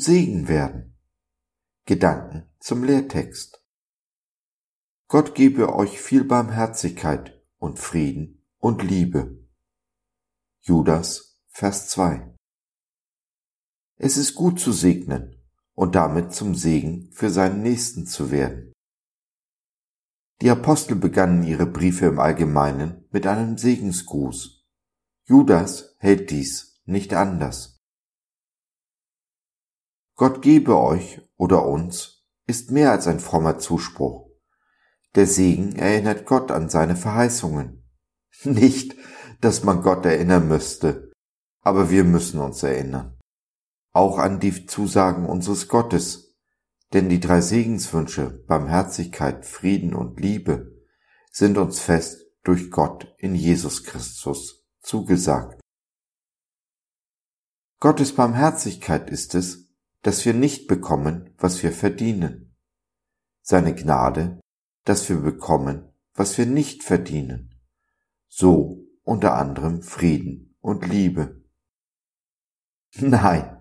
Segen werden. Gedanken zum Lehrtext. Gott gebe euch viel Barmherzigkeit und Frieden und Liebe. Judas, Vers 2. Es ist gut zu segnen und damit zum Segen für seinen Nächsten zu werden. Die Apostel begannen ihre Briefe im Allgemeinen mit einem Segensgruß. Judas hält dies nicht anders. Gott gebe euch oder uns ist mehr als ein frommer Zuspruch. Der Segen erinnert Gott an seine Verheißungen. Nicht, dass man Gott erinnern müsste, aber wir müssen uns erinnern. Auch an die Zusagen unseres Gottes, denn die drei Segenswünsche Barmherzigkeit, Frieden und Liebe sind uns fest durch Gott in Jesus Christus zugesagt. Gottes Barmherzigkeit ist es, dass wir nicht bekommen, was wir verdienen. Seine Gnade dass wir bekommen, was wir nicht verdienen. So unter anderem Frieden und Liebe. Nein,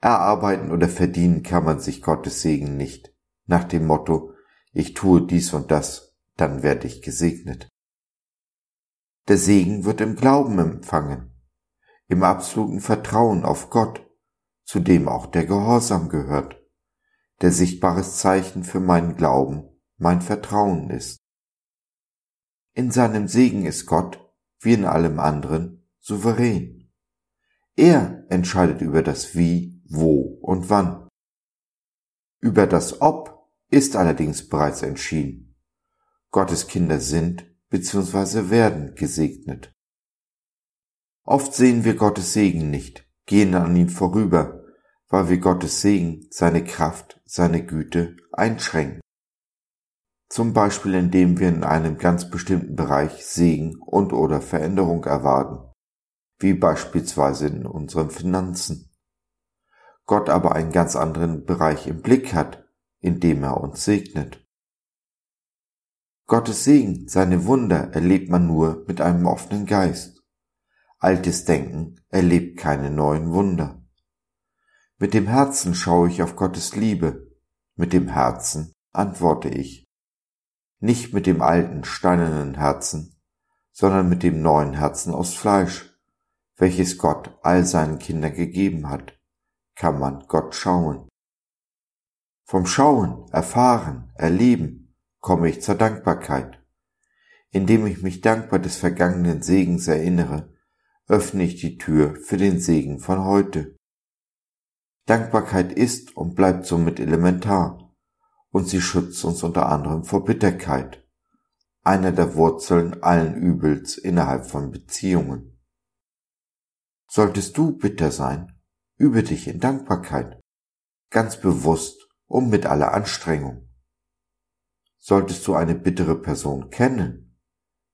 erarbeiten oder verdienen kann man sich Gottes Segen nicht, nach dem Motto, ich tue dies und das, dann werde ich gesegnet. Der Segen wird im Glauben empfangen, im absoluten Vertrauen auf Gott, zu dem auch der Gehorsam gehört, der sichtbares Zeichen für meinen Glauben mein Vertrauen ist. In seinem Segen ist Gott, wie in allem anderen, souverän. Er entscheidet über das Wie, Wo und Wann. Über das Ob ist allerdings bereits entschieden. Gottes Kinder sind bzw. werden gesegnet. Oft sehen wir Gottes Segen nicht, gehen an ihm vorüber, weil wir Gottes Segen, seine Kraft, seine Güte einschränken zum Beispiel indem wir in einem ganz bestimmten Bereich Segen und oder Veränderung erwarten, wie beispielsweise in unseren Finanzen. Gott aber einen ganz anderen Bereich im Blick hat, indem er uns segnet. Gottes Segen, seine Wunder erlebt man nur mit einem offenen Geist. Altes Denken erlebt keine neuen Wunder. Mit dem Herzen schaue ich auf Gottes Liebe, mit dem Herzen antworte ich nicht mit dem alten, steinernen Herzen, sondern mit dem neuen Herzen aus Fleisch, welches Gott all seinen Kindern gegeben hat, kann man Gott schauen. Vom Schauen, Erfahren, Erleben komme ich zur Dankbarkeit. Indem ich mich dankbar des vergangenen Segens erinnere, öffne ich die Tür für den Segen von heute. Dankbarkeit ist und bleibt somit elementar und sie schützt uns unter anderem vor Bitterkeit, einer der Wurzeln allen Übels innerhalb von Beziehungen. Solltest du bitter sein, übe dich in Dankbarkeit, ganz bewusst und mit aller Anstrengung. Solltest du eine bittere Person kennen,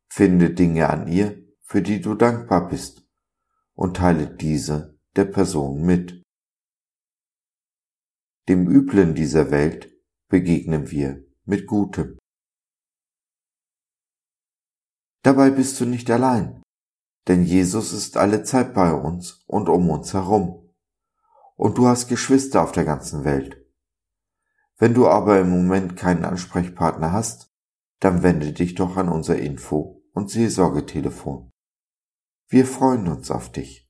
finde Dinge an ihr, für die du dankbar bist, und teile diese der Person mit. Dem Üblen dieser Welt begegnen wir mit Gutem. Dabei bist du nicht allein, denn Jesus ist alle Zeit bei uns und um uns herum. Und du hast Geschwister auf der ganzen Welt. Wenn du aber im Moment keinen Ansprechpartner hast, dann wende dich doch an unser Info- und Seelsorgetelefon. Wir freuen uns auf dich.